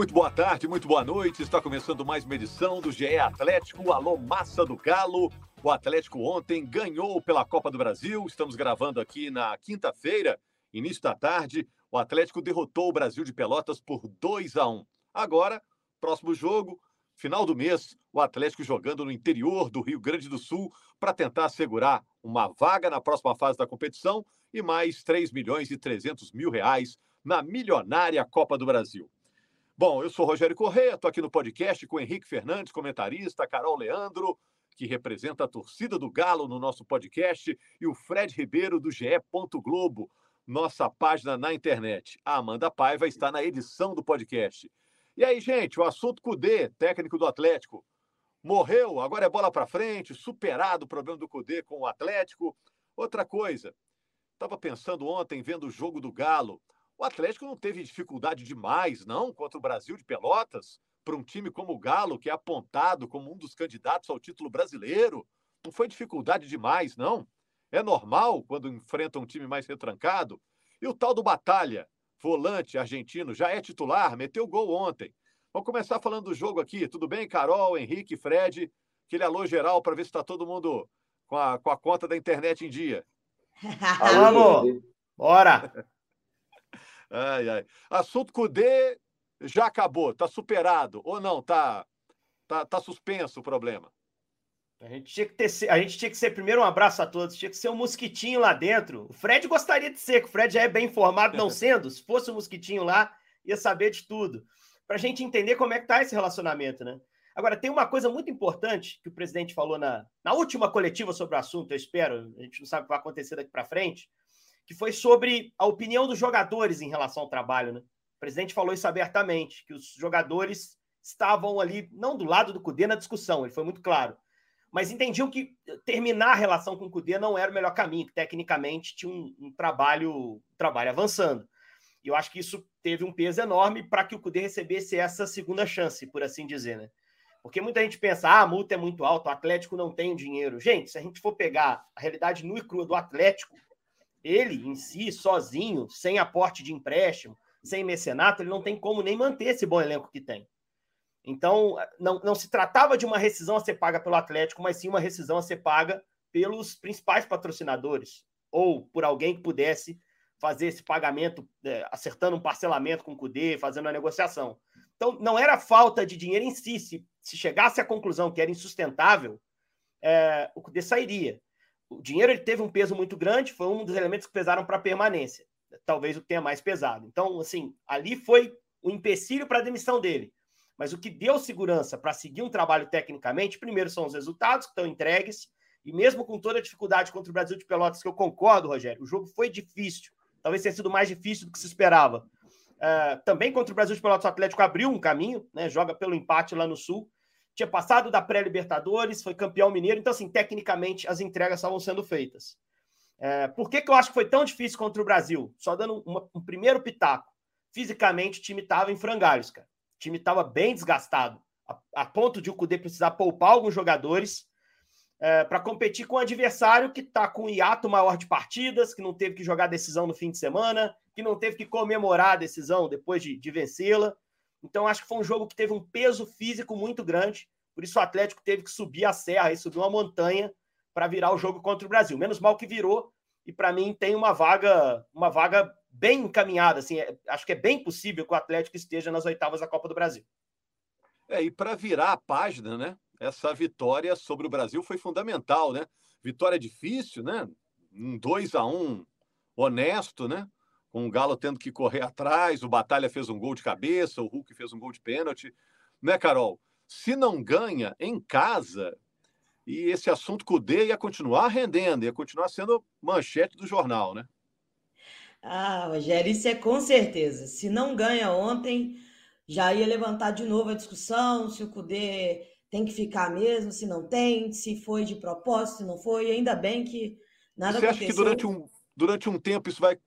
Muito boa tarde, muito boa noite. Está começando mais uma edição do GE Atlético. Alô, massa do Galo. O Atlético ontem ganhou pela Copa do Brasil. Estamos gravando aqui na quinta-feira, início da tarde. O Atlético derrotou o Brasil de Pelotas por 2 a 1. Agora, próximo jogo, final do mês, o Atlético jogando no interior do Rio Grande do Sul para tentar assegurar uma vaga na próxima fase da competição e mais 3 milhões e 300 mil reais na milionária Copa do Brasil. Bom, eu sou Rogério Correia, estou aqui no podcast com Henrique Fernandes, comentarista, Carol Leandro, que representa a torcida do Galo no nosso podcast, e o Fred Ribeiro do GE. Globo, nossa página na internet. A Amanda Paiva está na edição do podcast. E aí, gente, o assunto Cudê, técnico do Atlético, morreu, agora é bola para frente, superado o problema do Cudê com o Atlético. Outra coisa, estava pensando ontem, vendo o jogo do Galo, o Atlético não teve dificuldade demais, não, contra o Brasil de Pelotas, para um time como o Galo, que é apontado como um dos candidatos ao título brasileiro. Não foi dificuldade demais, não. É normal quando enfrenta um time mais retrancado. E o tal do Batalha, volante argentino, já é titular, meteu gol ontem. Vamos começar falando do jogo aqui. Tudo bem, Carol, Henrique, Fred? Aquele alô geral para ver se está todo mundo com a, com a conta da internet em dia. Alô, amor. Bora! Ai, ai. Assunto Cudê já acabou, tá superado. Ou não, tá, tá, tá suspenso o problema. A gente, tinha que ter, a gente tinha que ser primeiro um abraço a todos, tinha que ser um mosquitinho lá dentro. O Fred gostaria de ser, que o Fred já é bem informado, não sendo. Se fosse um mosquitinho lá, ia saber de tudo. Para a gente entender como é que tá esse relacionamento, né? Agora, tem uma coisa muito importante que o presidente falou na, na última coletiva sobre o assunto, eu espero, a gente não sabe o que vai acontecer daqui para frente, que foi sobre a opinião dos jogadores em relação ao trabalho, né? O presidente falou isso abertamente, que os jogadores estavam ali, não do lado do Cudê na discussão, ele foi muito claro, mas entendiam que terminar a relação com o Cudê não era o melhor caminho, que tecnicamente tinha um, um trabalho, um trabalho avançando. E eu acho que isso teve um peso enorme para que o Cudê recebesse essa segunda chance, por assim dizer, né? Porque muita gente pensa, ah, a multa é muito alta, o Atlético não tem dinheiro. Gente, se a gente for pegar a realidade nua e crua do Atlético, ele em si, sozinho, sem aporte de empréstimo, sem mecenato, ele não tem como nem manter esse bom elenco que tem. Então, não, não se tratava de uma rescisão a ser paga pelo Atlético, mas sim uma rescisão a ser paga pelos principais patrocinadores, ou por alguém que pudesse fazer esse pagamento, é, acertando um parcelamento com o CUDE, fazendo a negociação. Então, não era falta de dinheiro em si. Se, se chegasse à conclusão que era insustentável, é, o CUDE sairia. O dinheiro ele teve um peso muito grande, foi um dos elementos que pesaram para a permanência. Talvez o que tenha mais pesado. Então, assim, ali foi o empecilho para a demissão dele. Mas o que deu segurança para seguir um trabalho tecnicamente, primeiro são os resultados que estão entregues, e mesmo com toda a dificuldade contra o Brasil de Pelotas, que eu concordo, Rogério, o jogo foi difícil, talvez tenha sido mais difícil do que se esperava. Uh, também contra o Brasil de Pelotas, o Atlético abriu um caminho, né, joga pelo empate lá no Sul, tinha passado da pré-Libertadores, foi campeão mineiro, então, assim, tecnicamente as entregas estavam sendo feitas. Uh, por que, que eu acho que foi tão difícil contra o Brasil? Só dando uma, um primeiro pitaco. Fisicamente, o time estava em frangalhos, cara time estava bem desgastado, a, a, ponto de o Cudê precisar poupar alguns jogadores é, para competir com um adversário que está com um hiato maior de partidas, que não teve que jogar decisão no fim de semana, que não teve que comemorar a decisão depois de, de vencê-la. Então, acho que foi um jogo que teve um peso físico muito grande. Por isso, o Atlético teve que subir a serra e subir uma montanha para virar o jogo contra o Brasil. Menos mal que virou, e para mim tem uma vaga, uma vaga bem encaminhada. Assim, é, acho que é bem possível que o Atlético esteja nas oitavas da Copa do Brasil. É, e para virar a página, né? Essa vitória sobre o Brasil foi fundamental, né? Vitória difícil, né? Um 2 a 1 honesto, né? Com o Galo tendo que correr atrás, o Batalha fez um gol de cabeça, o Hulk fez um gol de pênalti, né, Carol? Se não ganha em casa, e esse assunto Cudê ia continuar rendendo, ia continuar sendo manchete do jornal, né? Ah, Rogério, isso é com certeza. Se não ganha ontem, já ia levantar de novo a discussão se o Cudê tem que ficar mesmo, se não tem, se foi de propósito, se não foi. Ainda bem que nada Você aconteceu. acha que durante um, durante um tempo isso vai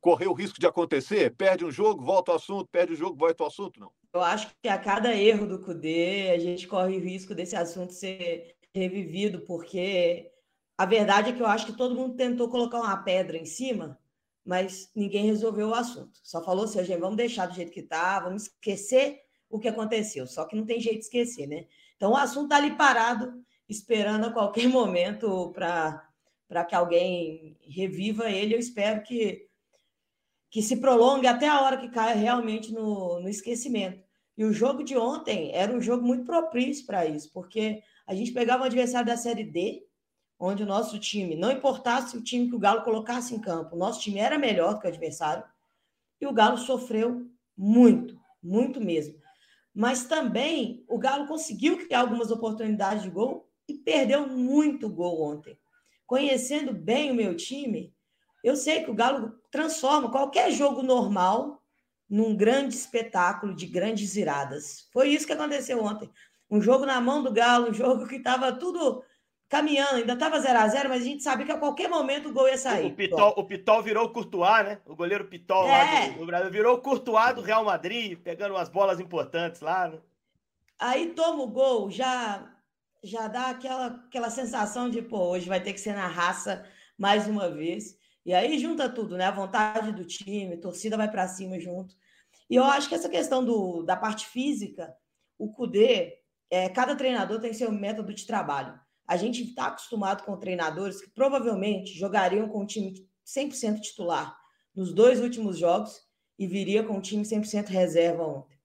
correr o risco de acontecer? Perde um jogo, volta ao assunto, perde o jogo, volta ao assunto? Não. Eu acho que a cada erro do Cudê, a gente corre o risco desse assunto ser revivido, porque a verdade é que eu acho que todo mundo tentou colocar uma pedra em cima, mas ninguém resolveu o assunto. Só falou assim, gente, vamos deixar do jeito que está, vamos esquecer o que aconteceu. Só que não tem jeito de esquecer, né? Então o assunto está ali parado, esperando a qualquer momento para que alguém reviva ele. Eu espero que, que se prolongue até a hora que caia realmente no, no esquecimento. E o jogo de ontem era um jogo muito propício para isso, porque a gente pegava um adversário da Série D, onde o nosso time, não importasse o time que o Galo colocasse em campo, o nosso time era melhor do que o adversário, e o Galo sofreu muito, muito mesmo. Mas também o Galo conseguiu criar algumas oportunidades de gol e perdeu muito gol ontem. Conhecendo bem o meu time, eu sei que o Galo transforma qualquer jogo normal num grande espetáculo de grandes iradas. Foi isso que aconteceu ontem um jogo na mão do Galo, um jogo que estava tudo caminhando, ainda estava 0 a 0 mas a gente sabia que a qualquer momento o gol ia sair. O Pitol, o Pitol virou o Courtois, né? O goleiro Pitol é. lá do, do, Brasil virou o Courtois do Real Madrid, pegando umas bolas importantes lá, né? Aí toma o gol, já já dá aquela, aquela sensação de, pô, hoje vai ter que ser na raça mais uma vez. E aí junta tudo, né? A vontade do time, a torcida vai para cima junto. E eu acho que essa questão do, da parte física, o Cudê, é, cada treinador tem seu método de trabalho. A gente está acostumado com treinadores que provavelmente jogariam com o time 100% titular nos dois últimos jogos e viria com o time 100% reserva ontem.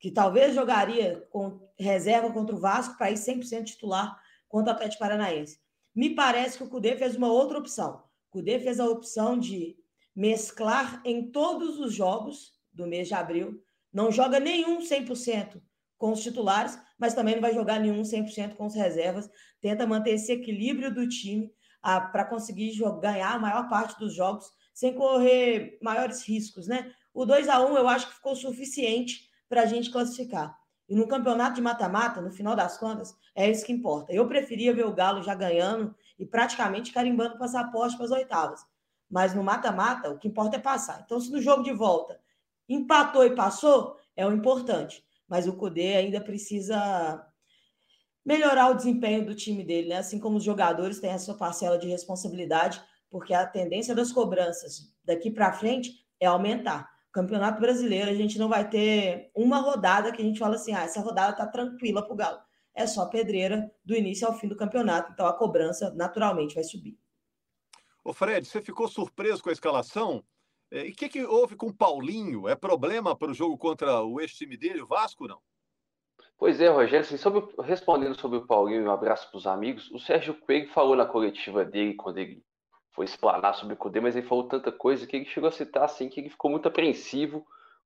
Que talvez jogaria com reserva contra o Vasco para ir 100% titular contra o Atlético Paranaense. Me parece que o Cudê fez uma outra opção. Cudê fez a opção de mesclar em todos os jogos do mês de abril. Não joga nenhum 100% com os titulares, mas também não vai jogar nenhum 100% com as reservas. Tenta manter esse equilíbrio do time ah, para conseguir jogar, ganhar a maior parte dos jogos sem correr maiores riscos, né? O 2 a 1 eu acho que ficou suficiente para a gente classificar. E no campeonato de mata-mata, no final das contas, é isso que importa. Eu preferia ver o Galo já ganhando e praticamente carimbando passaporte para as oitavas. Mas no mata-mata, o que importa é passar. Então, se no jogo de volta empatou e passou, é o importante mas o Cudê ainda precisa melhorar o desempenho do time dele, né? Assim como os jogadores têm a sua parcela de responsabilidade, porque a tendência das cobranças daqui para frente é aumentar. Campeonato Brasileiro, a gente não vai ter uma rodada que a gente fala assim: ah, essa rodada tá tranquila para o Galo. É só pedreira do início ao fim do campeonato, então a cobrança naturalmente vai subir. Ô Fred, você ficou surpreso com a escalação? É, e o que, que houve com o Paulinho? É problema para o jogo contra o ex-time dele, o Vasco, não? Pois é, Rogério, assim, sobre, respondendo sobre o Paulinho, um abraço para os amigos, o Sérgio Coelho falou na coletiva dele, quando ele foi explanar sobre o Cudê, mas ele falou tanta coisa que ele chegou a citar assim, que ele ficou muito apreensivo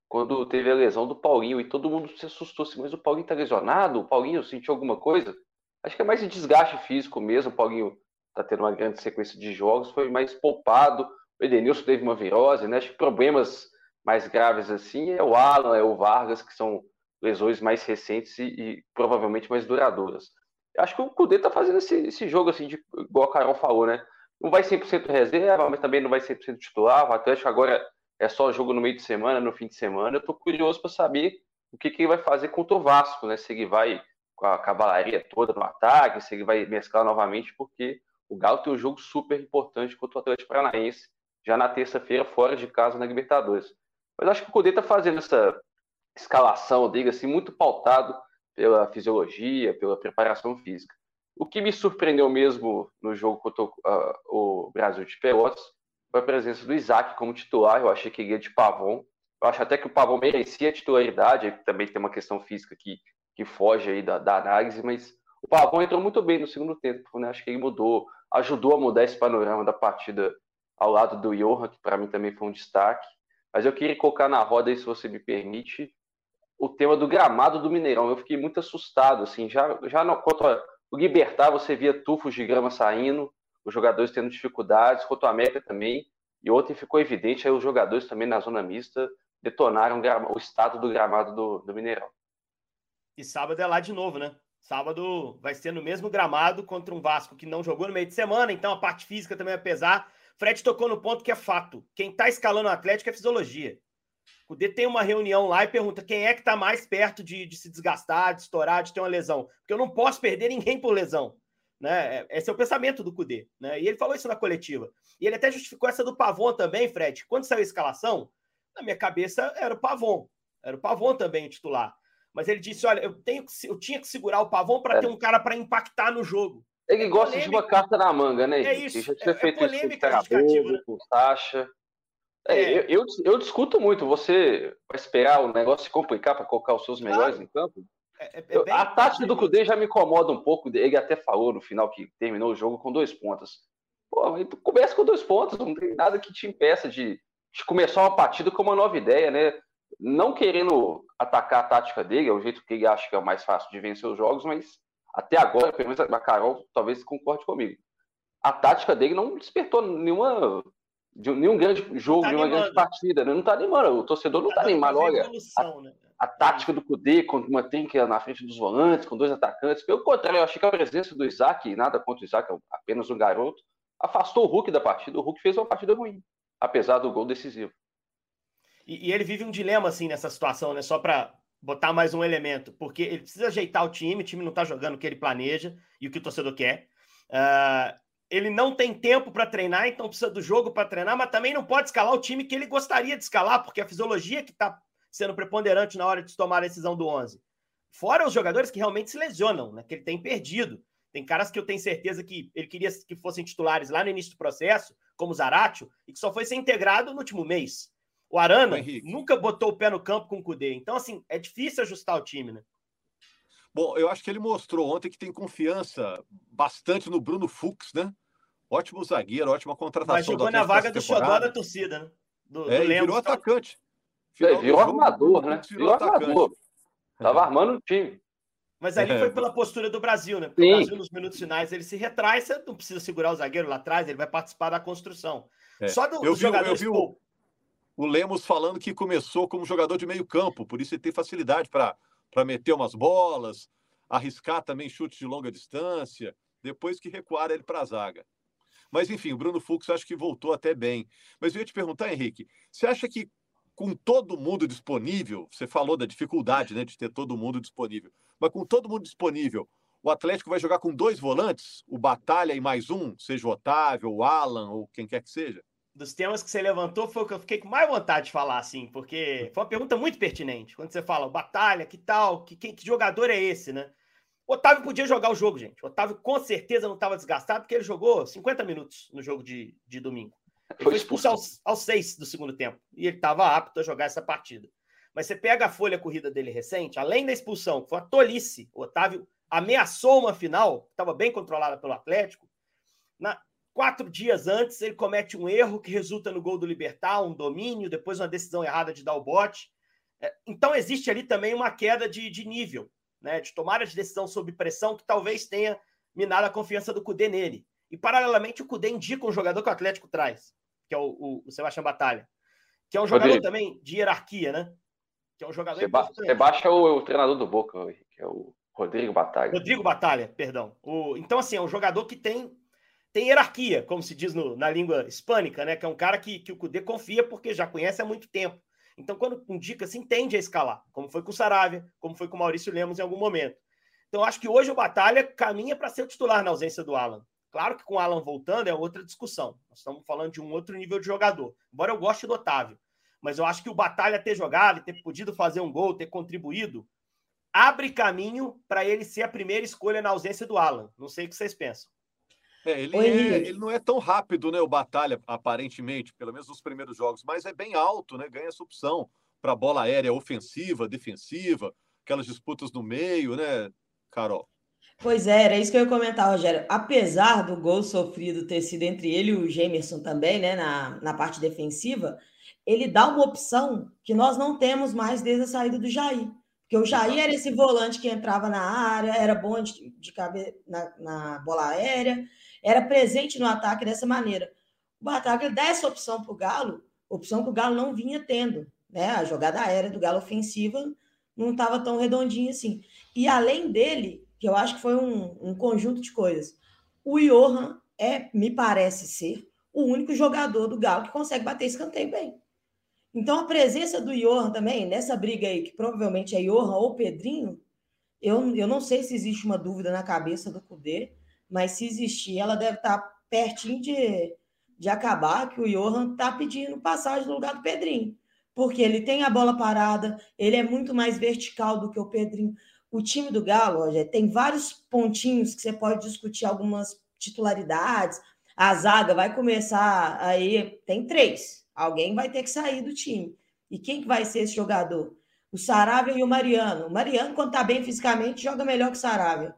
quando teve a lesão do Paulinho, e todo mundo se assustou assim, mas o Paulinho está lesionado? O Paulinho sentiu alguma coisa? Acho que é mais de desgaste físico mesmo, o Paulinho está tendo uma grande sequência de jogos, foi mais poupado, o Edenilson teve uma virose, né? Acho que problemas mais graves assim é o Alan, é o Vargas, que são lesões mais recentes e, e provavelmente mais duradouras. Acho que o Cudê tá fazendo esse, esse, jogo assim, de, igual a Carol falou, né? Não vai 100% reserva, mas também não vai 100% titular. O Atlético agora é só jogo no meio de semana, no fim de semana. Eu tô curioso para saber o que, que ele vai fazer contra o Vasco, né? Se ele vai com a cavalaria toda no ataque, se ele vai mesclar novamente, porque o Galo tem um jogo super importante contra o Atlético Paranaense já na terça-feira, fora de casa na Libertadores. Mas acho que o Cudê está fazendo essa escalação dele assim, muito pautado pela fisiologia, pela preparação física. O que me surpreendeu mesmo no jogo contra uh, o Brasil de Pelotas foi a presença do Isaac como titular. Eu achei que ele ia de Pavon. Eu acho até que o Pavon merecia a titularidade. Também tem uma questão física que, que foge aí da, da análise, mas o Pavon entrou muito bem no segundo tempo. Né? Acho que ele mudou, ajudou a mudar esse panorama da partida ao lado do Johan, que para mim também foi um destaque. Mas eu queria colocar na roda aí, se você me permite, o tema do gramado do Mineirão. Eu fiquei muito assustado, assim, já, já no, contra O Libertar, você via tufos de grama saindo, os jogadores tendo dificuldades, contra o América também. E ontem ficou evidente aí os jogadores também na zona mista detonaram o estado do gramado do, do Mineirão. E sábado é lá de novo, né? Sábado vai ser no mesmo gramado contra um Vasco que não jogou no meio de semana, então a parte física também vai pesar. Fred tocou no ponto que é fato. Quem tá escalando o Atlético é fisiologia. O D tem uma reunião lá e pergunta quem é que tá mais perto de, de se desgastar, de estourar, de ter uma lesão. Porque eu não posso perder ninguém por lesão. Né? É, esse é o pensamento do Cudê. Né? E ele falou isso na coletiva. E ele até justificou essa do Pavon também, Fred. Quando saiu a escalação, na minha cabeça era o Pavon. Era o Pavon também o titular. Mas ele disse: olha, eu, tenho que, eu tinha que segurar o Pavon para é. ter um cara para impactar no jogo. Ele é gosta polêmica. de uma carta na manga, né? É isso. Já tinha é, feito é polêmica isso com o né? com Sacha. É, é. Eu, eu, eu, discuto muito. Você vai esperar o negócio se complicar para colocar os seus melhores em campo? É, é, é a tática do Cudê já me incomoda um pouco. Ele até falou no final que terminou o jogo com dois pontas. Pô, começa com dois pontos, não tem nada que te impeça de, de começar uma partida com uma nova ideia, né? Não querendo atacar a tática dele, é o jeito que ele acha que é o mais fácil de vencer os jogos, mas até agora, pelo menos a Carol talvez concorde comigo. A tática dele não despertou nenhuma de nenhum grande jogo, tá nenhuma grande partida, né? Não tá animando, o torcedor não tá, tá animado. Olha, a, né? a tática do Cudê com uma trinca na frente dos volantes, com dois atacantes. Pelo contrário, eu achei que a presença do Isaac, nada contra o Isaac, é apenas um garoto, afastou o Hulk da partida. O Hulk fez uma partida ruim, apesar do gol decisivo. E, e ele vive um dilema assim nessa situação, né? Só para botar mais um elemento, porque ele precisa ajeitar o time, o time não tá jogando o que ele planeja e o que o torcedor quer. Uh, ele não tem tempo para treinar, então precisa do jogo para treinar, mas também não pode escalar o time que ele gostaria de escalar, porque a fisiologia que está sendo preponderante na hora de tomar a decisão do 11. Fora os jogadores que realmente se lesionam, né, que ele tem perdido. Tem caras que eu tenho certeza que ele queria que fossem titulares lá no início do processo, como o Zaratio, e que só foi ser integrado no último mês. O Arana nunca botou o pé no campo com o Cudê. Então, assim, é difícil ajustar o time, né? Bom, eu acho que ele mostrou ontem que tem confiança bastante no Bruno Fux, né? Ótimo zagueiro, ótima contratação. Mas jogou na vaga do xodó da torcida, né? Do, é, do virou atacante. É, virou armador, né? Virou, virou armador. Tava armando o time. Mas ali é. foi pela postura do Brasil, né? Porque Sim. o Brasil, nos minutos finais, ele se retrai, você não precisa segurar o zagueiro lá atrás, ele vai participar da construção. É. Só do, eu vi, jogadores... Eu vi o, o Lemos falando que começou como jogador de meio campo, por isso ele tem facilidade para meter umas bolas, arriscar também chutes de longa distância, depois que recuar ele para a zaga. Mas, enfim, o Bruno Fux acho que voltou até bem. Mas eu ia te perguntar, Henrique, você acha que com todo mundo disponível, você falou da dificuldade né, de ter todo mundo disponível, mas com todo mundo disponível, o Atlético vai jogar com dois volantes, o Batalha e mais um, seja o Otávio, o Alan ou quem quer que seja? Dos temas que você levantou foi o que eu fiquei com mais vontade de falar, assim, porque foi uma pergunta muito pertinente. Quando você fala, Batalha, que tal? Que, que, que jogador é esse, né? O Otávio podia jogar o jogo, gente. O Otávio com certeza não estava desgastado, porque ele jogou 50 minutos no jogo de, de domingo. Ele foi expulso aos, aos seis do segundo tempo. E ele estava apto a jogar essa partida. Mas você pega a folha corrida dele recente, além da expulsão, que foi uma tolice, o Otávio ameaçou uma final, estava bem controlada pelo Atlético. Na, quatro dias antes, ele comete um erro que resulta no gol do Libertar, um domínio, depois uma decisão errada de dar o bote. É, então, existe ali também uma queda de, de nível, né, de tomada de decisão sob pressão, que talvez tenha minado a confiança do Cudê nele. E, paralelamente, o Cudê indica um jogador que o Atlético traz, que é o, o, o Sebastião Batalha, que é um jogador Rodrigo. também de hierarquia, né? Que é um jogador Seba Sebastião é o, o, treinador do Boca, que é o Rodrigo Batalha. Rodrigo Batalha, perdão. O, então, assim, é um jogador que tem, tem hierarquia, como se diz no, na língua hispânica, né? Que é um cara que, que o Cudê confia porque já conhece há muito tempo. Então, quando indica, se entende a escalar, como foi com o Saravia, como foi com o Maurício Lemos em algum momento. Então, acho que hoje o Batalha caminha para ser o titular na ausência do Alan. Claro que com o Alan voltando é outra discussão. Nós estamos falando de um outro nível de jogador. Embora eu goste do Otávio. Mas eu acho que o Batalha ter jogado, ter podido fazer um gol, ter contribuído, abre caminho para ele ser a primeira escolha na ausência do Alan. Não sei o que vocês pensam. É, ele, é, ele não é tão rápido, né? O Batalha, aparentemente, pelo menos nos primeiros jogos, mas é bem alto, né? Ganha essa opção para bola aérea ofensiva, defensiva, aquelas disputas no meio, né, Carol? Pois é, era isso que eu ia comentar, Rogério. Apesar do gol sofrido ter sido entre ele e o Gemerson também, né, na, na parte defensiva, ele dá uma opção que nós não temos mais desde a saída do Jair. Porque o Jair era esse volante que entrava na área, era bom de, de caber na, na bola aérea, era presente no ataque dessa maneira. O Bataglia dá essa opção para o Galo, opção que o Galo não vinha tendo. Né? A jogada aérea do Galo ofensiva não estava tão redondinha assim. E além dele, que eu acho que foi um, um conjunto de coisas, o Johan é, me parece ser, o único jogador do Galo que consegue bater escanteio bem. Então, a presença do Johan também, nessa briga aí, que provavelmente é Johan ou Pedrinho, eu, eu não sei se existe uma dúvida na cabeça do Cudê, mas se existir, ela deve estar pertinho de, de acabar, que o Johan está pedindo passagem no lugar do Pedrinho. Porque ele tem a bola parada, ele é muito mais vertical do que o Pedrinho. O time do Galo, Roger, tem vários pontinhos que você pode discutir algumas titularidades. A zaga vai começar aí, tem três. Alguém vai ter que sair do time. E quem que vai ser esse jogador? O Saravia e o Mariano. O Mariano, quando está bem fisicamente, joga melhor que o Saravia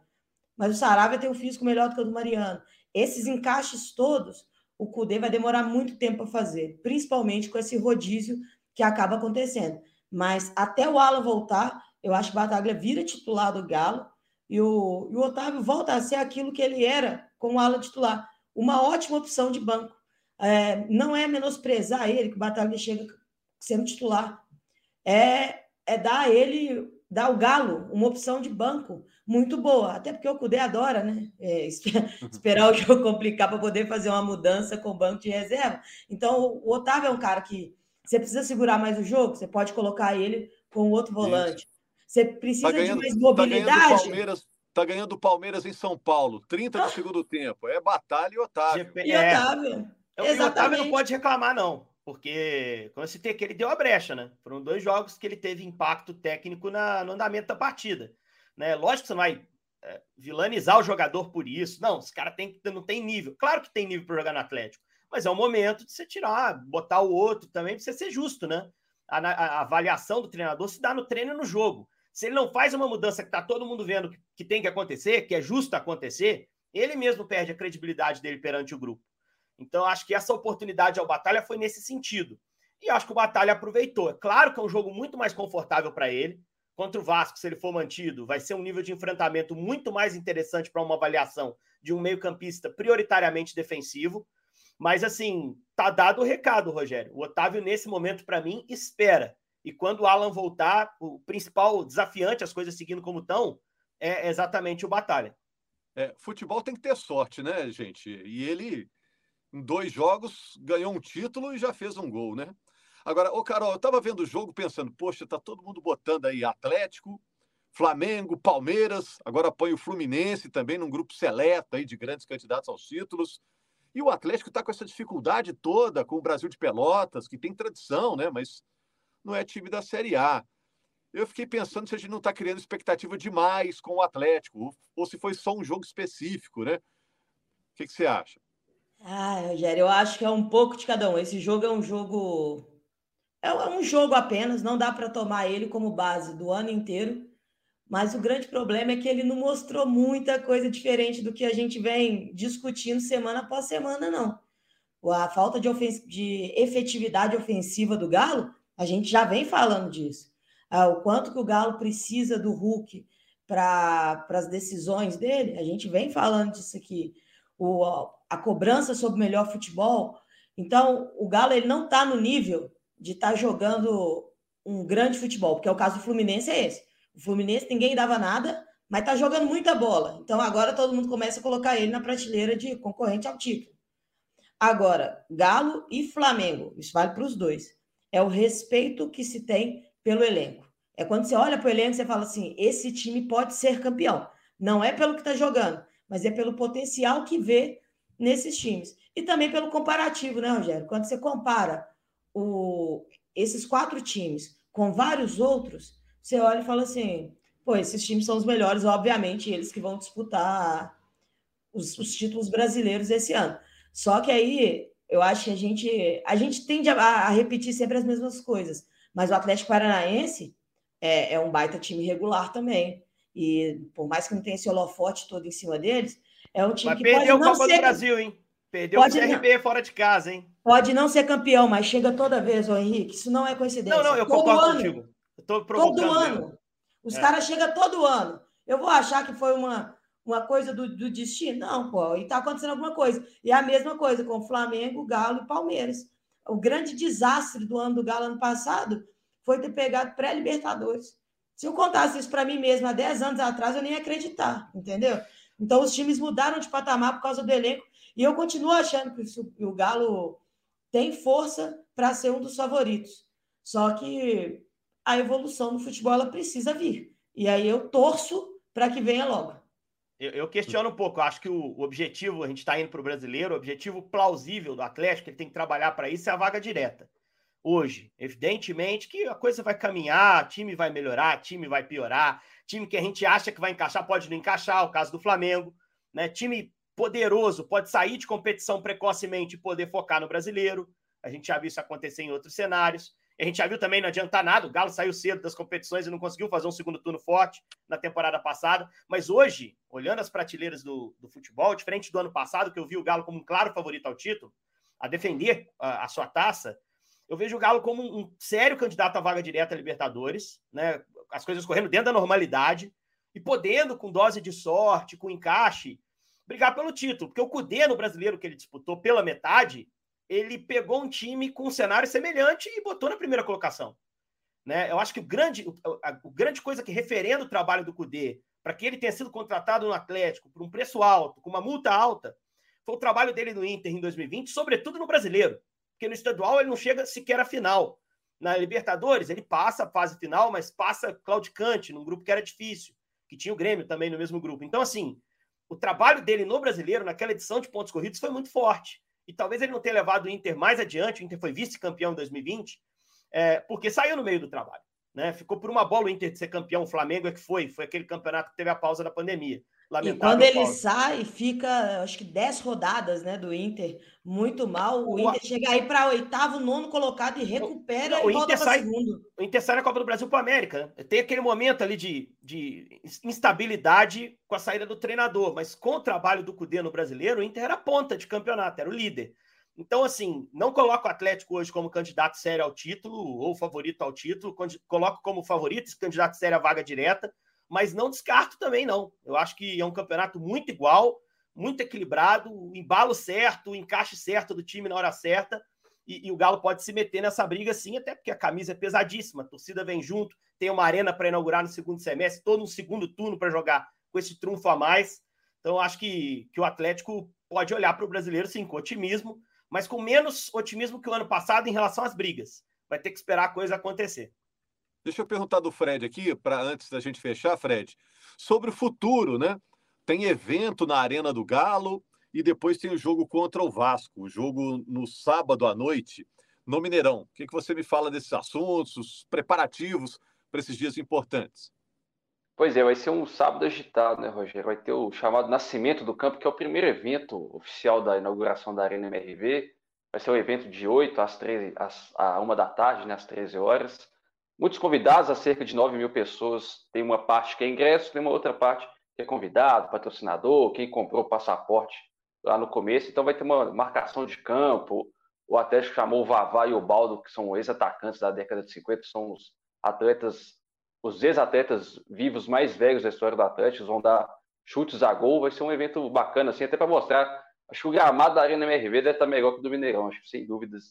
mas o Saravia tem um físico melhor do que o do Mariano. Esses encaixes todos, o Cudê vai demorar muito tempo a fazer, principalmente com esse rodízio que acaba acontecendo. Mas até o Alan voltar, eu acho que o Bataglia vira titular do Galo e o, e o Otávio volta a ser aquilo que ele era com o Alan titular. Uma ótima opção de banco. É, não é menosprezar ele, que o Bataglia chega sendo titular. É, é dar a ele, dar o Galo uma opção de banco muito boa, até porque o Cudê adora, né? É, esperar o jogo complicar para poder fazer uma mudança com o banco de reserva. Então, o Otávio é um cara que você precisa segurar mais o jogo, você pode colocar ele com outro volante. Isso. Você precisa tá ganhando, de mais mobilidade. Tá ganhando Palmeiras, tá ganhando o Palmeiras em São Paulo, 30 de segundo tempo. É batalha e Otávio. E é. Otávio. Exatamente. O Otávio não pode reclamar, não. Porque, como eu citei que ele deu a brecha, né? Foram dois jogos que ele teve impacto técnico na, no andamento da partida. Né? Lógico que você não vai é, vilanizar o jogador por isso. Não, esse cara tem, não tem nível. Claro que tem nível para jogar no Atlético, mas é o momento de você tirar, botar o outro também, para você ser justo, né? A, a, a, avaliação do treinador se dá no treino e no jogo. Se ele não faz uma mudança que está todo mundo vendo que, que tem que acontecer, que é justo acontecer, ele mesmo perde a credibilidade dele perante o grupo. Então, acho que essa oportunidade ao Batalha foi nesse sentido. E acho que o Batalha aproveitou. É claro que é um jogo muito mais confortável para ele contra o Vasco, se ele for mantido, vai ser um nível de enfrentamento muito mais interessante para uma avaliação de um meio-campista prioritariamente defensivo. Mas, assim, tá dado o recado, Rogério. O Otávio, nesse momento, para mim, espera. E quando o Alan voltar, o principal desafiante, as coisas seguindo como estão, é exatamente o Batalha. É, futebol tem que ter sorte, né, gente? E ele, em dois jogos, ganhou um título e já fez um gol, né? Agora, ô Carol, eu estava vendo o jogo pensando, poxa, tá todo mundo botando aí Atlético, Flamengo, Palmeiras, agora põe o Fluminense também num grupo seleto aí de grandes candidatos aos títulos. E o Atlético está com essa dificuldade toda com o Brasil de Pelotas, que tem tradição, né? Mas não é time da Série A. Eu fiquei pensando se a gente não está criando expectativa demais com o Atlético, ou se foi só um jogo específico, né? O que, que você acha? Ah, Rogério, eu acho que é um pouco de cada um. Esse jogo é um jogo é, é um jogo apenas, não dá para tomar ele como base do ano inteiro. Mas o grande problema é que ele não mostrou muita coisa diferente do que a gente vem discutindo semana após semana, não. A falta de, de efetividade ofensiva do Galo, a gente já vem falando disso. Ah, o quanto que o Galo precisa do Hulk para as decisões dele, a gente vem falando disso aqui. O, a cobrança sobre o melhor futebol. Então, o Galo ele não está no nível de estar tá jogando um grande futebol, porque é o caso do Fluminense é esse. O Fluminense ninguém dava nada, mas está jogando muita bola. Então agora todo mundo começa a colocar ele na prateleira de concorrente ao título. Agora, Galo e Flamengo, isso vale para os dois. É o respeito que se tem pelo elenco. É quando você olha para o elenco e fala assim: esse time pode ser campeão. Não é pelo que está jogando, mas é pelo potencial que vê nesses times. E também pelo comparativo, né, Rogério? Quando você compara o, esses quatro times com vários outros, você olha e fala assim: pô, esses times são os melhores, obviamente, eles que vão disputar os, os títulos brasileiros esse ano. Só que aí eu acho que a gente, a gente tende a, a repetir sempre as mesmas coisas, mas o Atlético Paranaense é, é, um baita time regular também. E por mais que não tenha esse holofote todo em cima deles, é um time Mas que pode não Copa ser... do Brasil, hein? Perdeu pode o CRB não... fora de casa, hein? Pode não ser campeão, mas chega toda vez, ô Henrique. Isso não é coincidência. Não, não, eu todo concordo ano, contigo. Eu tô todo ano. Mesmo. Os é. caras chegam todo ano. Eu vou achar que foi uma, uma coisa do, do destino? Não, pô, e está acontecendo alguma coisa. E a mesma coisa com Flamengo, Galo e Palmeiras. O grande desastre do ano do Galo ano passado foi ter pegado pré-Libertadores. Se eu contasse isso para mim mesmo há 10 anos atrás, eu nem ia acreditar, entendeu? Então, os times mudaram de patamar por causa do elenco. E eu continuo achando que o Galo tem força para ser um dos favoritos. Só que a evolução no futebol ela precisa vir. E aí eu torço para que venha logo. Eu, eu, questiono um pouco. Eu acho que o, o objetivo, a gente está indo para o brasileiro, o objetivo plausível do Atlético, ele tem que trabalhar para isso, é a vaga direta. Hoje, evidentemente que a coisa vai caminhar, time vai melhorar, time vai piorar, time que a gente acha que vai encaixar pode não encaixar, o caso do Flamengo, né? Time poderoso pode sair de competição precocemente e poder focar no brasileiro. A gente já viu isso acontecer em outros cenários. A gente já viu também, não adianta nada, o Galo saiu cedo das competições e não conseguiu fazer um segundo turno forte na temporada passada. Mas hoje, olhando as prateleiras do, do futebol, diferente do ano passado, que eu vi o Galo como um claro favorito ao título, a defender a, a sua taça, eu vejo o Galo como um, sério candidato à vaga direta à Libertadores, né? As coisas correndo dentro da normalidade e podendo, com dose de sorte, com encaixe, brigar pelo título. Porque o Cudê, no brasileiro que ele disputou pela metade, ele pegou um time com um cenário semelhante e botou na primeira colocação. Né? Eu acho que o grande, a, a, grande coisa que referenda o trabalho do Cudê, para que ele tenha sido contratado no Atlético por um preço alto, com uma multa alta, foi o trabalho dele no Inter em 2020, sobretudo no brasileiro. Porque no estadual ele não chega sequer à final. Na Libertadores, ele passa a fase final, mas passa claudicante, num grupo que era difícil, que tinha o Grêmio também no mesmo grupo. Então, assim, o trabalho dele no brasileiro, naquela edição de pontos corridos, foi muito forte e talvez ele não tenha levado o Inter mais adiante, o Inter foi vice-campeão em 2020, é, porque saiu no meio do trabalho. Né? Ficou por uma bola o Inter de ser campeão, o Flamengo é que foi, foi aquele campeonato que teve a pausa da pandemia. Lamentável e quando ele sai, fica, acho que 10 rodadas né, do Inter, muito mal. O, o Inter chega aí para oitavo, nono colocado e recupera o, e volta para segundo. O Inter sai na Copa do Brasil para América. Né? Tem aquele momento ali de, de instabilidade com a saída do treinador, mas com o trabalho do Cudê no brasileiro, o Inter era ponta de campeonato, era o líder. Então, assim, não coloco o Atlético hoje como candidato sério ao título ou favorito ao título, coloco como favorito, candidato sério à vaga direta mas não descarto também, não. Eu acho que é um campeonato muito igual, muito equilibrado, o embalo certo, o encaixe certo do time na hora certa. E, e, o Galo pode se meter nessa briga sim, até porque a camisa é pesadíssima, a torcida vem junto, tem uma arena para inaugurar no segundo semestre, todo um segundo turno para jogar com esse trunfo a mais. Então, acho que, que o Atlético pode olhar para o brasileiro sim, com otimismo, mas com menos otimismo que o ano passado em relação às brigas. Vai ter que esperar a coisa acontecer. Deixa eu perguntar do Fred aqui, para antes da gente fechar, Fred, sobre o futuro, né? Tem evento na Arena do Galo e depois tem o jogo contra o Vasco, o jogo no sábado à noite, no Mineirão. O que, que você me fala desses assuntos, os preparativos para esses dias importantes? Pois é, vai ser um sábado agitado, né, Rogério? Vai ter o chamado Nascimento do Campo, que é o primeiro evento oficial da inauguração da Arena MRV. Vai ser um evento de 8 às 13, às, à 1 da tarde, né, às 13 horas. Muitos convidados, a cerca de 9 mil pessoas. Tem uma parte que é ingresso, tem uma outra parte que é convidado, patrocinador, quem comprou o passaporte lá no começo. Então vai ter uma marcação de campo. O Atlético chamou o Vavá e o Baldo, que são ex-atacantes da década de 50, são os atletas, os ex-atletas vivos mais velhos da história do Atlético. Eles vão dar chutes a gol. Vai ser um evento bacana, assim, até para mostrar. Acho que o gramado da Arena MRV deve estar melhor que o do Mineirão, acho que sem dúvidas.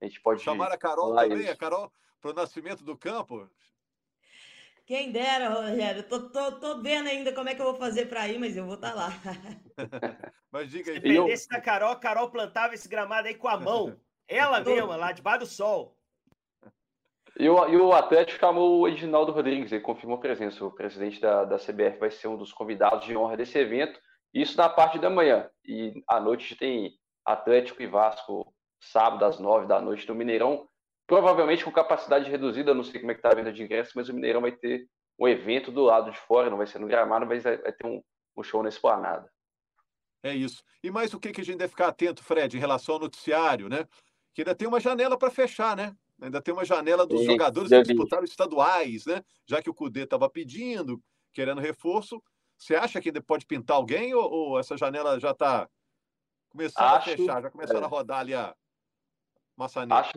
A gente pode. Chamar a Carol também, isso. a Carol para o nascimento do campo? Quem dera, Rogério. Tô, tô, tô vendo ainda como é que eu vou fazer para ir, mas eu vou estar tá lá. mas diga aí. Se dependesse da Carol, a Carol plantava esse gramado aí com a mão. Ela mesma, lá debaixo do sol. E o, e o Atlético chamou o Edinaldo Rodrigues, ele confirmou a presença. O presidente da, da CBF vai ser um dos convidados de honra desse evento. Isso na parte da manhã. E à noite tem Atlético e Vasco, sábado às nove da noite no Mineirão provavelmente com capacidade reduzida, não sei como é que está a venda de ingressos, mas o Mineirão vai ter um evento do lado de fora, não vai ser no gramado, mas vai, ter um, um show na esplanada. É isso. E mais o que, que a gente deve ficar atento, Fred, em relação ao noticiário, né? Que ainda tem uma janela para fechar, né? Ainda tem uma janela dos Sim, jogadores que disputaram estaduais, né? Já que o Cudê estava pedindo, querendo reforço. Você acha que ainda pode pintar alguém ou, ou essa janela já está começando Acho, a fechar, já começaram é. a rodar ali a maçaneta? Acho,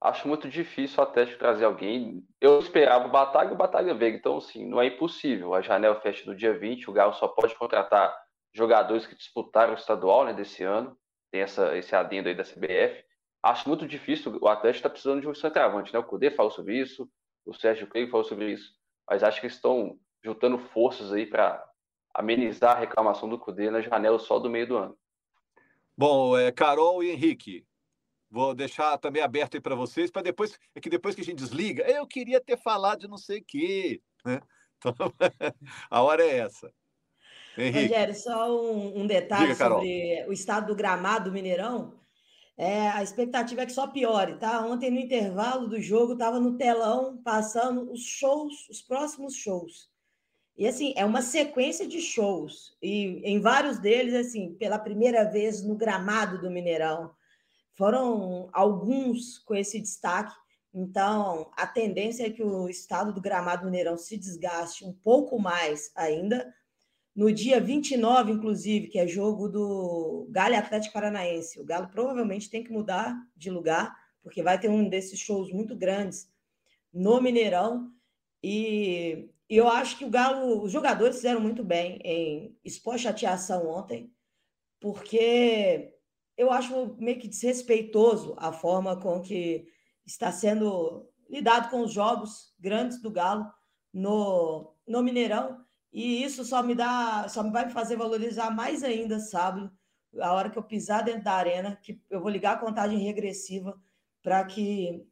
acho muito difícil o Atlético trazer alguém. Eu esperava o Batalha e o Batalha Veiga, então, assim, não é impossível. A janela fecha no dia 20, o Galo só pode contratar jogadores que disputaram o estadual né, desse ano. Tem essa, esse adendo aí da CBF. Acho muito difícil, o Atlético está precisando de um centroavante, né? O Cudê falou sobre isso, o Sérgio Cleiton falou sobre isso, mas acho que estão juntando forças aí para amenizar a reclamação do Cudê na janela só do meio do ano. Bom, é, Carol e Henrique, vou deixar também aberto aí para vocês, para depois, é que depois que a gente desliga, eu queria ter falado de não sei o quê, né? Então, a hora é essa. Henrique. Rogério, só um, um detalhe Diga, sobre o estado do gramado do Mineirão. É, a expectativa é que só piore, tá? Ontem, no intervalo do jogo, estava no telão passando os shows, os próximos shows. E assim, é uma sequência de shows. E em vários deles, assim, pela primeira vez no gramado do Mineirão. Foram alguns com esse destaque. Então, a tendência é que o estado do gramado do Mineirão se desgaste um pouco mais ainda no dia 29, inclusive, que é jogo do Galo Atlético Paranaense. O Galo provavelmente tem que mudar de lugar, porque vai ter um desses shows muito grandes no Mineirão. E eu acho que o Galo, os jogadores fizeram muito bem em expor chateação ontem, porque eu acho meio que desrespeitoso a forma com que está sendo lidado com os jogos grandes do Galo no, no Mineirão. E isso só me dá, só me vai me fazer valorizar mais ainda sábado, a hora que eu pisar dentro da arena, que eu vou ligar a contagem regressiva para que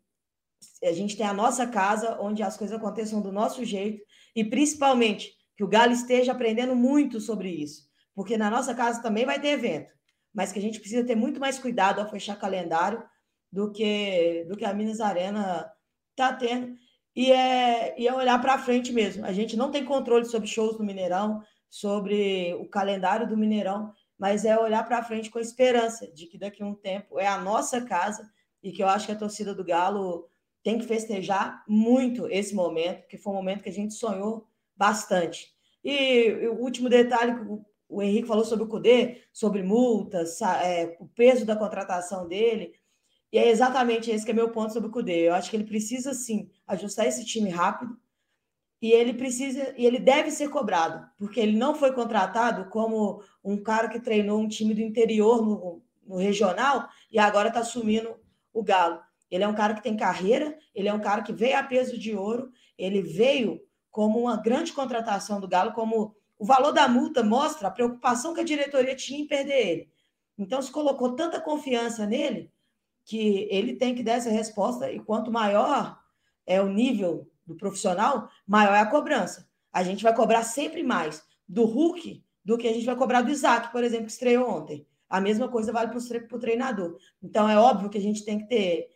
a gente tenha a nossa casa, onde as coisas aconteçam do nosso jeito, e principalmente que o Galo esteja aprendendo muito sobre isso, porque na nossa casa também vai ter evento, mas que a gente precisa ter muito mais cuidado ao fechar calendário do que do que a Minas Arena está tendo e é, e é olhar para frente mesmo. A gente não tem controle sobre shows no Mineirão, sobre o calendário do Mineirão, mas é olhar para frente com esperança de que daqui a um tempo é a nossa casa e que eu acho que a torcida do Galo tem que festejar muito esse momento, que foi um momento que a gente sonhou bastante. E, o último detalhe o Henrique falou sobre o CUDE, sobre multas, é, o peso da contratação dele. E é exatamente esse que é meu ponto sobre o Cudê. Eu acho que ele precisa sim ajustar esse time rápido e ele precisa e ele deve ser cobrado, porque ele não foi contratado como um cara que treinou um time do interior no, no regional e agora está assumindo o Galo. Ele é um cara que tem carreira, ele é um cara que veio a peso de ouro, ele veio como uma grande contratação do Galo, como o valor da multa mostra a preocupação que a diretoria tinha em perder ele. Então se colocou tanta confiança nele que ele tem que dar essa resposta, e quanto maior é o nível do profissional, maior é a cobrança. A gente vai cobrar sempre mais do Hulk do que a gente vai cobrar do Isaac, por exemplo, que estreou ontem. A mesma coisa vale para o treinador. Então, é óbvio que a gente tem que ter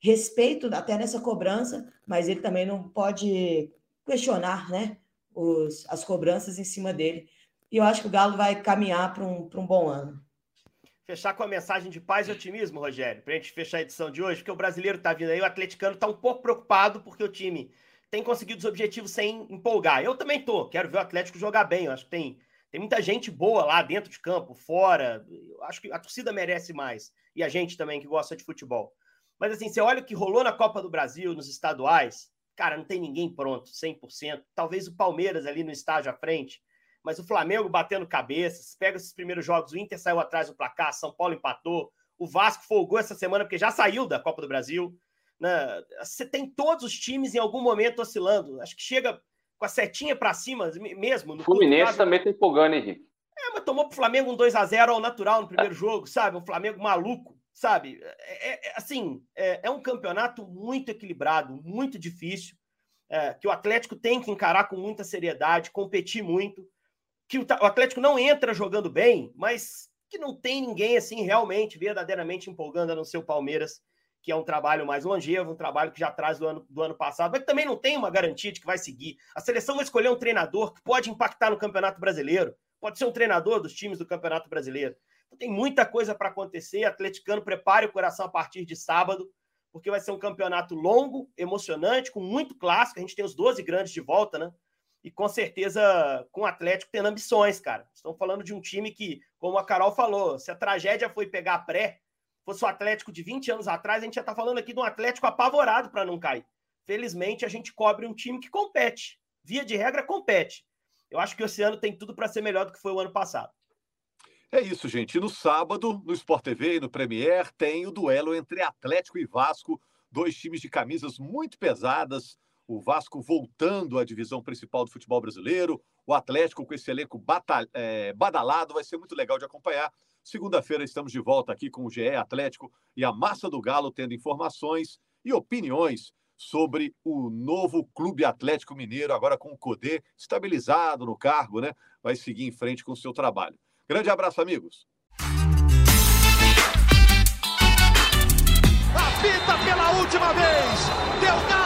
respeito até nessa cobrança, mas ele também não pode questionar né, os, as cobranças em cima dele. E eu acho que o Galo vai caminhar para um, um bom ano fechar com a mensagem de paz e otimismo, Rogério, para a gente fechar a edição de hoje, porque o brasileiro está vindo aí, o atleticano está um pouco preocupado porque o time tem conseguido os objetivos sem empolgar. Eu também tô, quero ver o Atlético jogar bem, eu acho que tem, tem muita gente boa lá dentro de campo, fora, eu acho que a torcida merece mais, e a gente também que gosta de futebol. Mas assim, você olha o que rolou na Copa do Brasil, nos estaduais, cara, não tem ninguém pronto, 100%, talvez o Palmeiras ali no estágio à frente, mas o Flamengo batendo cabeças, pega esses primeiros jogos, o Inter saiu atrás do placar, São Paulo empatou, o Vasco folgou essa semana porque já saiu da Copa do Brasil. Né? Você tem todos os times em algum momento oscilando. Acho que chega com a setinha para cima mesmo. No Fluminense também tem empolgando, Henrique. É, mas tomou pro Flamengo um 2 a 0 ao natural no primeiro é. jogo, sabe? Um Flamengo maluco, sabe? É, é, assim, é, é, um campeonato muito equilibrado, muito difícil, é, que o Atlético tem que encarar com muita seriedade, competir muito que o Atlético não entra jogando bem, mas que não tem ninguém assim realmente, verdadeiramente empolgando a não ser o Palmeiras, que é um trabalho mais longevo, um trabalho que já traz do ano, do ano passado, mas também não tem uma garantia de que vai seguir. A seleção vai escolher um treinador que pode impactar no Campeonato Brasileiro, pode ser um treinador dos times do Campeonato Brasileiro. Então tem muita coisa para acontecer. Atleticano, prepare o coração a partir de sábado, porque vai ser um campeonato longo, emocionante, com muito clássico. A gente tem os 12 grandes de volta, né? e com certeza com o Atlético tendo ambições, cara. Estão falando de um time que, como a Carol falou, se a tragédia foi pegar a pré, fosse o Atlético de 20 anos atrás, a gente já está falando aqui de um Atlético apavorado para não cair. Felizmente, a gente cobre um time que compete. Via de regra, compete. Eu acho que esse ano tem tudo para ser melhor do que foi o ano passado. É isso, gente. E no sábado, no Sport TV e no Premier, tem o duelo entre Atlético e Vasco, dois times de camisas muito pesadas. O Vasco voltando à divisão principal do futebol brasileiro, o Atlético com esse elenco é, badalado, vai ser muito legal de acompanhar. Segunda-feira estamos de volta aqui com o GE Atlético e a Massa do Galo tendo informações e opiniões sobre o novo Clube Atlético Mineiro, agora com o Codê estabilizado no cargo, né? Vai seguir em frente com o seu trabalho. Grande abraço, amigos. Apita pela última vez. Deu na